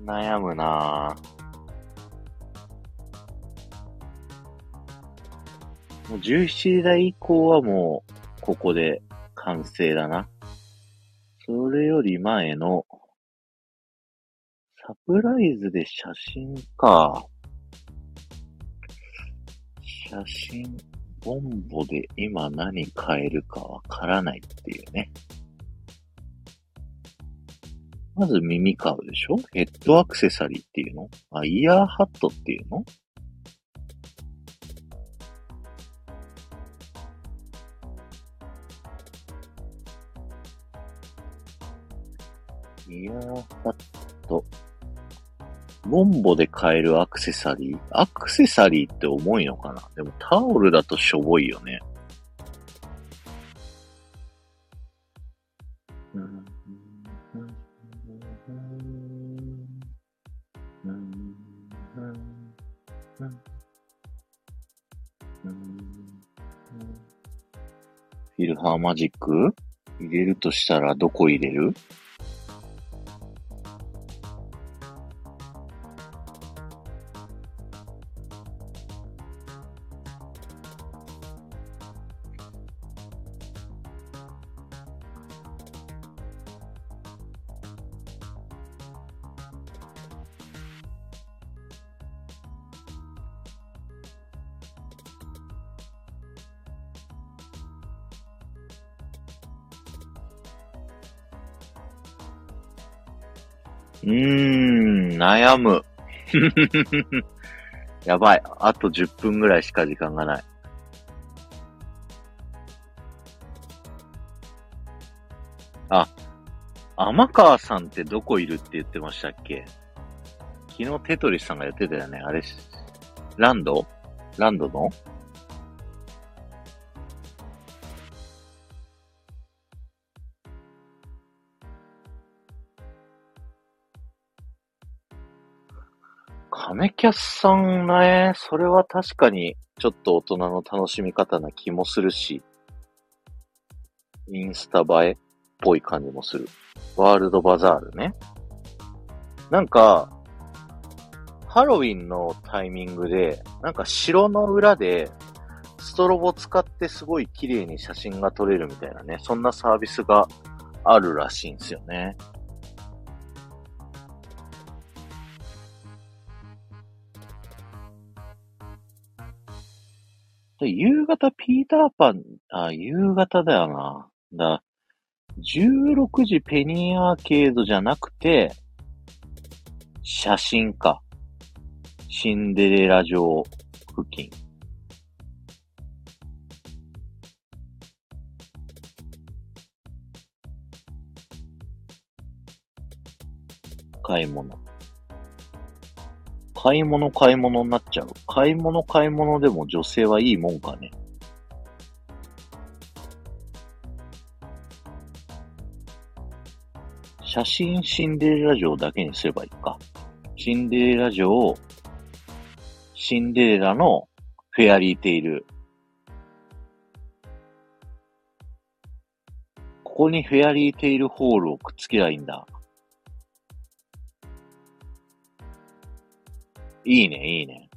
A: 悩むなぁ。もう17時台以降はもう、ここで完成だな。それより前の、サプライズで写真か。写真、ボンボで今何買えるかわからないっていうね。まず耳買うでしょ？ヘッドアクセサリーっていうの？あ、イヤーハットっていうの？イヤーハット。ボンボで買えるアクセサリーアクセサリーって重いのかな？でもタオルだとしょぼいよね。フィルハーマジック？入れるとしたらどこ入れる？うーん、悩む。やばい。あと10分ぐらいしか時間がない。あ、天川さんってどこいるって言ってましたっけ？昨日テトリスさんが言ってたよね。あれ、ランド？ランドの？キャスさんね、それは確かにちょっと大人の楽しみ方な気もするし、インスタ映えっぽい感じもする。ワールドバザールね。なんか、ハロウィンのタイミングで、なんか城の裏で、ストロボ使ってすごい綺麗に写真が撮れるみたいなね、そんなサービスがあるらしいんですよね。で夕方ピーターパン、あ、夕方だよな。だ、16時ペニーアーケードじゃなくて、写真か。シンデレラ城付近。買い物。買い物買い物になっちゃう。買い物買い物でも女性はいいもんかね。写真シンデレラ城だけにすればいいか。シンデレラ城、シンデレラのフェアリーテイル。ここにフェアリーテイルホールをくっつけりゃいいんだ。いいね、いいね。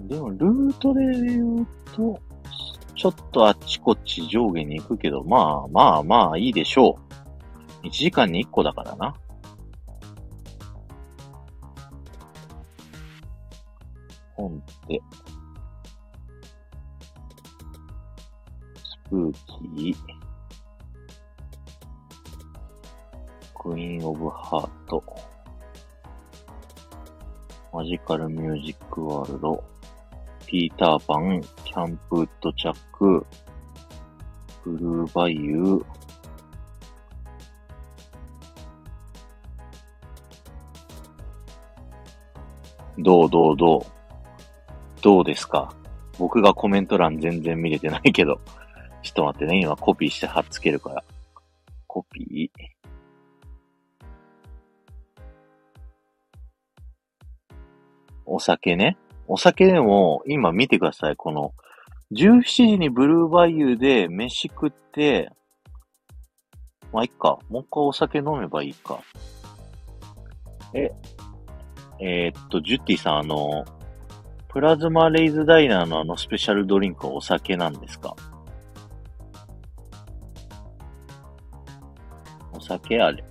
A: でも、ルートで言うと、ちょっとあっちこっち上下に行くけど、まあまあまあいいでしょう。1時間に1個だからな。本って、スプーキー、クイーンオブハート、マジカルミュージックワールド、ピーターパン、キャンプウッドチャック、ブルーバイユー、どうどうどう？どうですか？僕がコメント欄全然見れてないけど。ちょっと待ってね。今コピーして貼っつけるから。コピー？お酒ね。お酒でも、今見てください。この、17時にブルーバイユーで飯食って、まあ、いっか。もう一回お酒飲めばいいか。え、えー、っと、ジュッティさん、あの、プラズマレイズダイナーのあのスペシャルドリンクはお酒なんですか？酒あれ。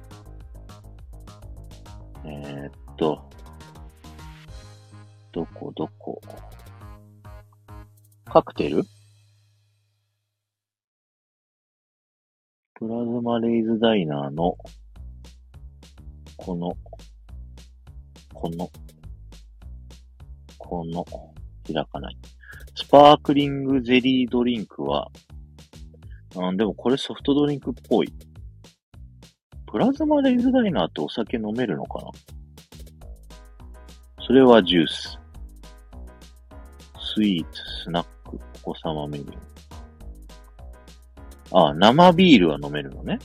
A: えー、っと、どこどこ？カクテル？プラズマレイズダイナーの、この、この、この、開かない。スパークリングゼリードリンクは、あでもこれソフトドリンクっぽい。プラズマレイズダイナーってお酒飲めるのかな？それはジュース。スイーツ、スナック、お子様メニュー。ああ、生ビールは飲めるのね。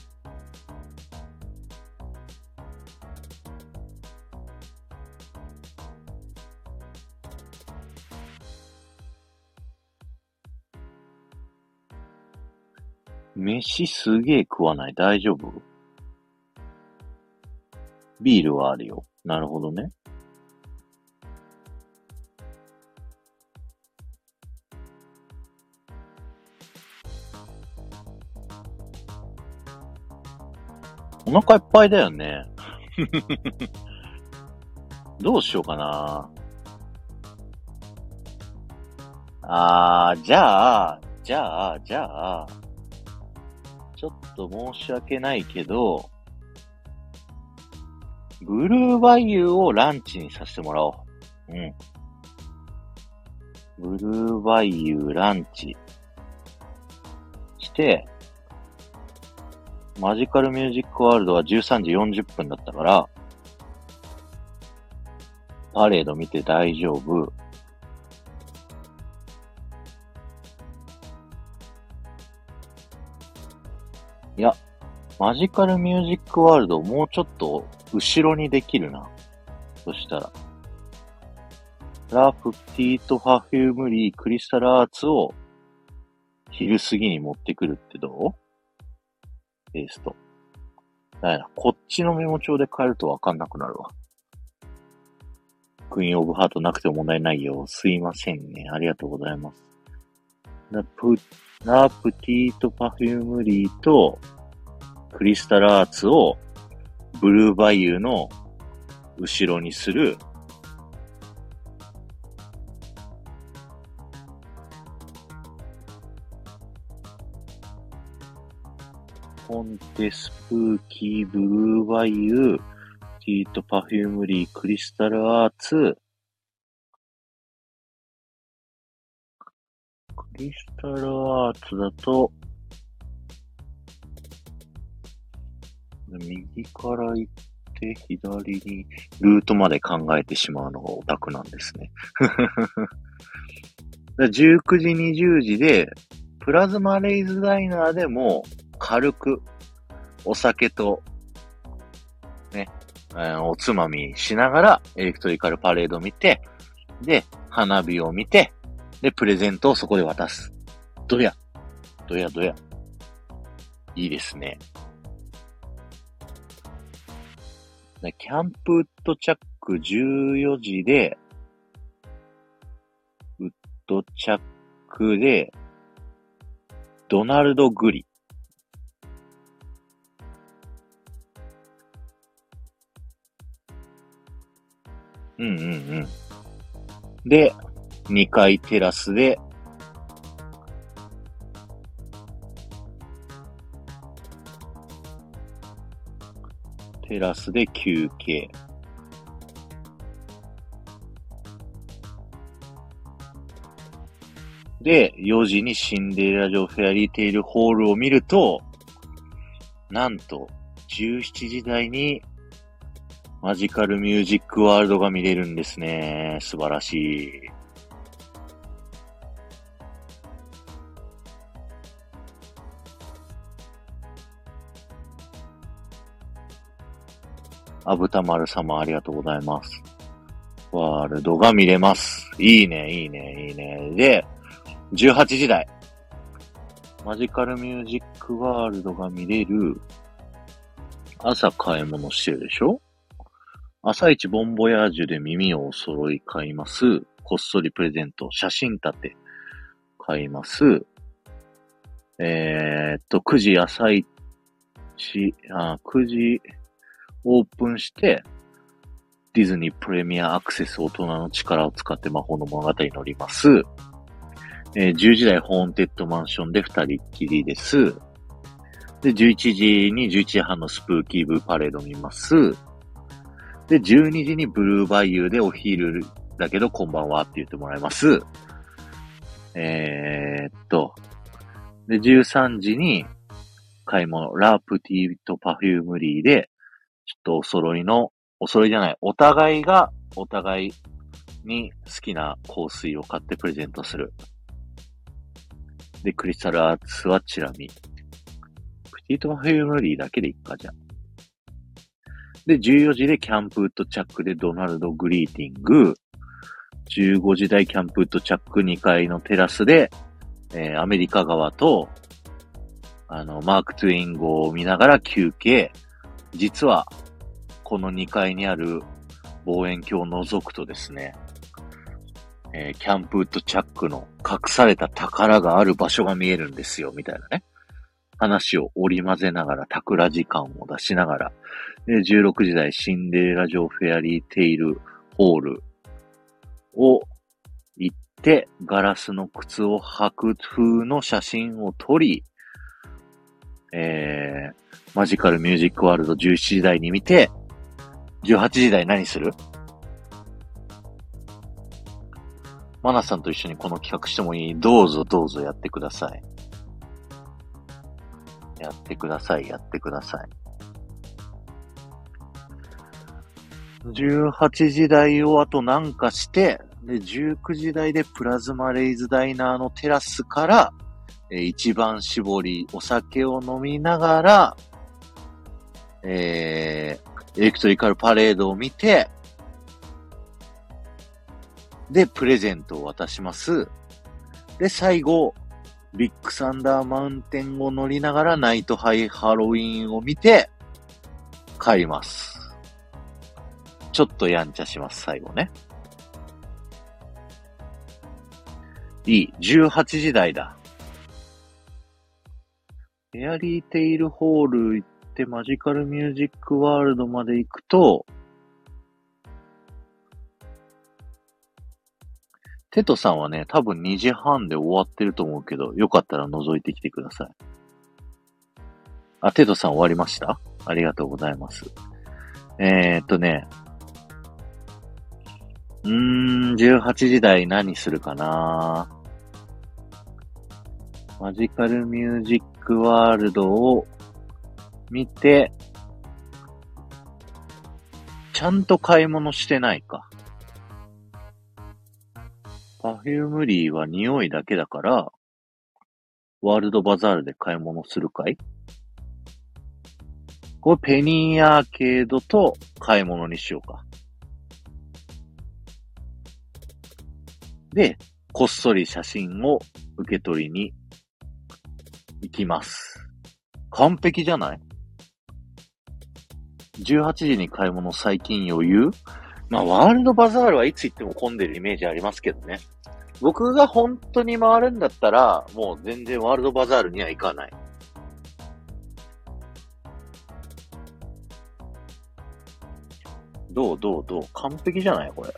A: 飯すげえ食わない？大丈夫？ビールはあるよ。なるほどね。お腹いっぱいだよね。どうしようかな。あー、じゃあ、じゃあ、じゃあ、ちょっと申し訳ないけど、ブルーバイユーをランチにさせてもらおう。うん。ブルーバイユーランチして、マジカルミュージックワールドは13時40分だったから、パレード見て大丈夫。いや、マジカルミュージックワールドもうちょっと後ろにできるな。そしたら。ラ・プティート・ファフュームリー・クリスタル・アーツを昼過ぎに持ってくるってどう？ペースト。だよこっちのメモ帳で変えるとわかんなくなるわ。クイーン・オブ・ハートなくても問題ないよ。すいませんね。ありがとうございます。ラプ、ラプティート・パフュームリーとクリスタル・アーツをブルーバイユーの後ろにする。コンテスプーキーブルーバイユーティートパフュームリークリスタルアーツ。クリスタルアーツだと右から行って左にルートまで考えてしまうのがオタクなんですね。19時20時で、プラズマレイズダイナーでも軽くお酒と、ね、え、おつまみしながらエレクトリカルパレード見て、で、花火を見て、で、プレゼントをそこで渡す。どや、どやどや。いいですね。キャンプウッドチャック14時で、ウッドチャックで、ドナルド・グリ。うんうんうん。で、2階テラスで、テラスで休憩。で、4時にシンデレラ城フェアリーテイルホールを見ると、なんと、17時台にマジカルミュージックワールドが見れるんですね。素晴らしい。あぶたまる様ありがとうございます。ワールドが見れます。いいね、いいね、いいね。で、18時台。マジカルミュージックワールドが見れる。朝買い物してるでしょ？朝一ボンボヤージュで耳をお揃い買います。こっそりプレゼント、写真立て買います。えー、っと、9時朝一、あ、9時、オープンして、ディズニープレミアアクセス大人の力を使って魔法の物語に乗ります。えー、10時台ホーンテッドマンションで二人っきりです。で、11時に11時半のスプーキーブパレード見ます。で、12時にブルーバイユーでお昼だけどこんばんはって言ってもらいます。えー、っと、で、13時に買い物、ラープティーとパフュームリーで、とお揃いの、お揃いじゃない、お互いがお互いに好きな香水を買ってプレゼントする。で、クリスタルアーツはチラミ。プティートパフュームリーだけでいっか、じゃあ。で、14時でキャンプウッドチャックでドナルドグリーティング。15時台キャンプウッドチャック2階のテラスで、えー、アメリカ側と、あの、マーク・トゥイン号を見ながら休憩。実は、この2階にある望遠鏡を覗くとですね、えー、キャンプウッドチャックの隠された宝がある場所が見えるんですよ、みたいなね。話を織り交ぜながら、桜時間を出しながら、で、16時台シンデレラ城フェアリーテイルホールを行って、ガラスの靴を履く風の写真を撮り、えー、マジカルミュージックワールド17時台に見て、18時台何する？マナさんと一緒にこの企画してもいい？どうぞどうぞやってください。やってください、やってください。18時台をあとなんかして、で、19時台でプラズマレイズダイナーのテラスから、えー、一番搾り、お酒を飲みながら、えー、エレクトリカルパレードを見て、で、プレゼントを渡します。で、最後、ビッグサンダーマウンテンを乗りながらナイトハイハロウィンを見て、帰ります。ちょっとやんちゃします、最後ね。いい。18時台だ。エアリーテイルホール行てマジカルミュージックワールドまで行くと、テトさんはね、多分2時半で終わってると思うけど、よかったら覗いてきてください。あ、テトさん終わりました？ありがとうございます。えー、っとね、うーん、18時台何するかな？マジカルミュージックワールドを見て、ちゃんと買い物してないか。パフュームリーは匂いだけだから、ワールドバザールで買い物するかい？これペニーアーケードと買い物にしようか。で、こっそり写真を受け取りに行きます。完璧じゃない？?18 時に買い物最近余裕？まあ、ワールドバザールはいつ行っても混んでるイメージありますけどね。僕が本当に回るんだったら、もう全然ワールドバザールには行かない。どうどうどう？完璧じゃない？これ。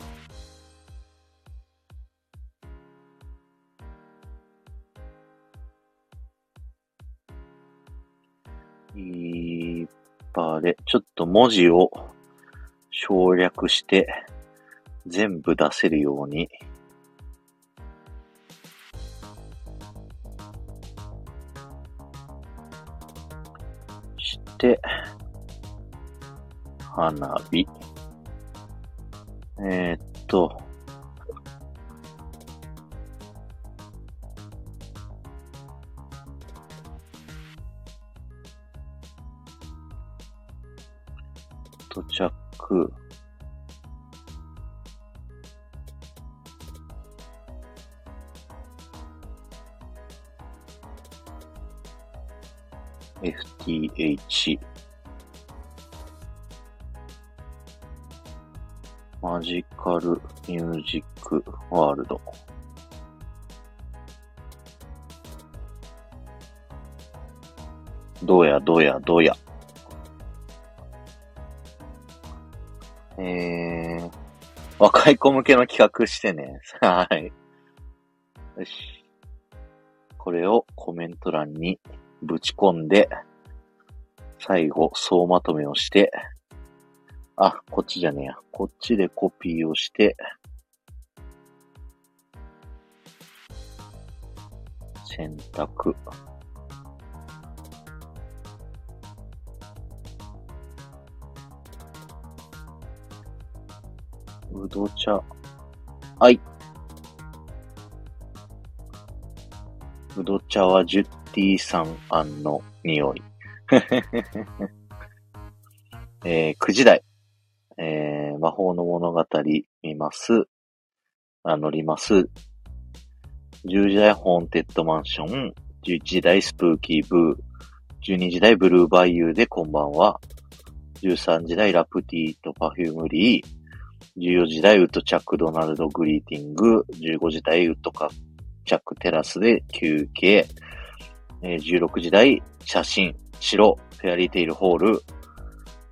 A: いっぱれ、ちょっと文字を省略して、全部出せるように、して、花火。えー、っと、着。FTH マジカルミュージックワールド。どうや、どうや、どうや。えー、若い子向けの企画してね。はい。よし。これをコメント欄にぶち込んで、最後、総まとめをして、あ、こっちじゃねえや。こっちでコピーをして、選択。うど茶。はい。うど茶はジュッティさん案の匂い。えー、9時台。えー、魔法の物語見ます。あ、乗ります。10時台ホーンテッドマンション。11時台スプーキーブー。12時台ブルーバイユーでこんばんは。13時台ラプティとパフュームリー。14時台ウッドチャックドナルドグリーティング。15時台ウッドカチャックテラスで休憩。えー、16時台写真、城、フェアリーテイルホール。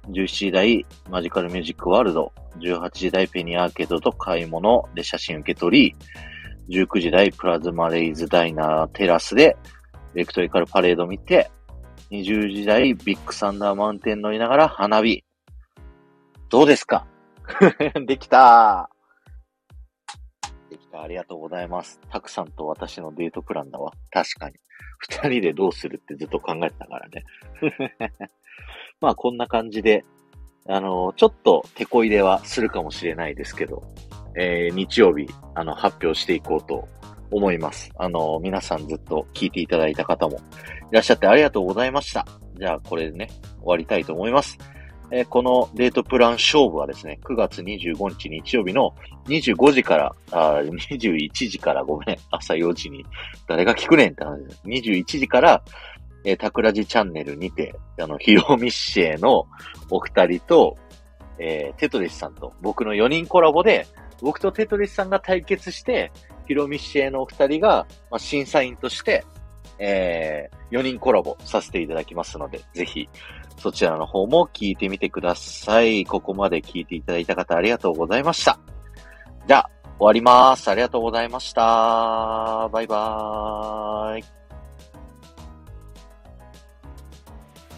A: 17時台マジカルミュージックワールド。18時台ペニアーケードと買い物で写真受け取り。19時台プラズマレイズダイナーテラスでベクトリカルパレード見て。20時台ビッグサンダーマウンテン乗りながら花火。どうですか？できたできた。ありがとうございます。たくさんと私のデートプランだわ。確かに。二人でどうするってずっと考えてたからね。まあこんな感じで、あの、ちょっと手こ入れはするかもしれないですけど、えー、日曜日、あの、発表していこうと思います。あの、皆さんずっと聞いていただいた方もいらっしゃってありがとうございました。じゃあ、これでね、終わりたいと思います。え、このデートプラン勝負はですね、9月25日日曜日の25時から、あ21時からごめん、朝4時に、誰が聞くねんって話です。21時から、えー、タクラジチャンネルにて、あの、ヒロミッシェのお二人と、えー、テトリスさんと僕の4人コラボで、僕とテトリスさんが対決して、ヒロミッシェのお二人が、まあ、審査員として、えー、4人コラボさせていただきますので、ぜひ、そちらの方も聞いてみてください。ここまで聞いていただいた方ありがとうございました。じゃあ、終わります。ありがとうございました。バイバーイ。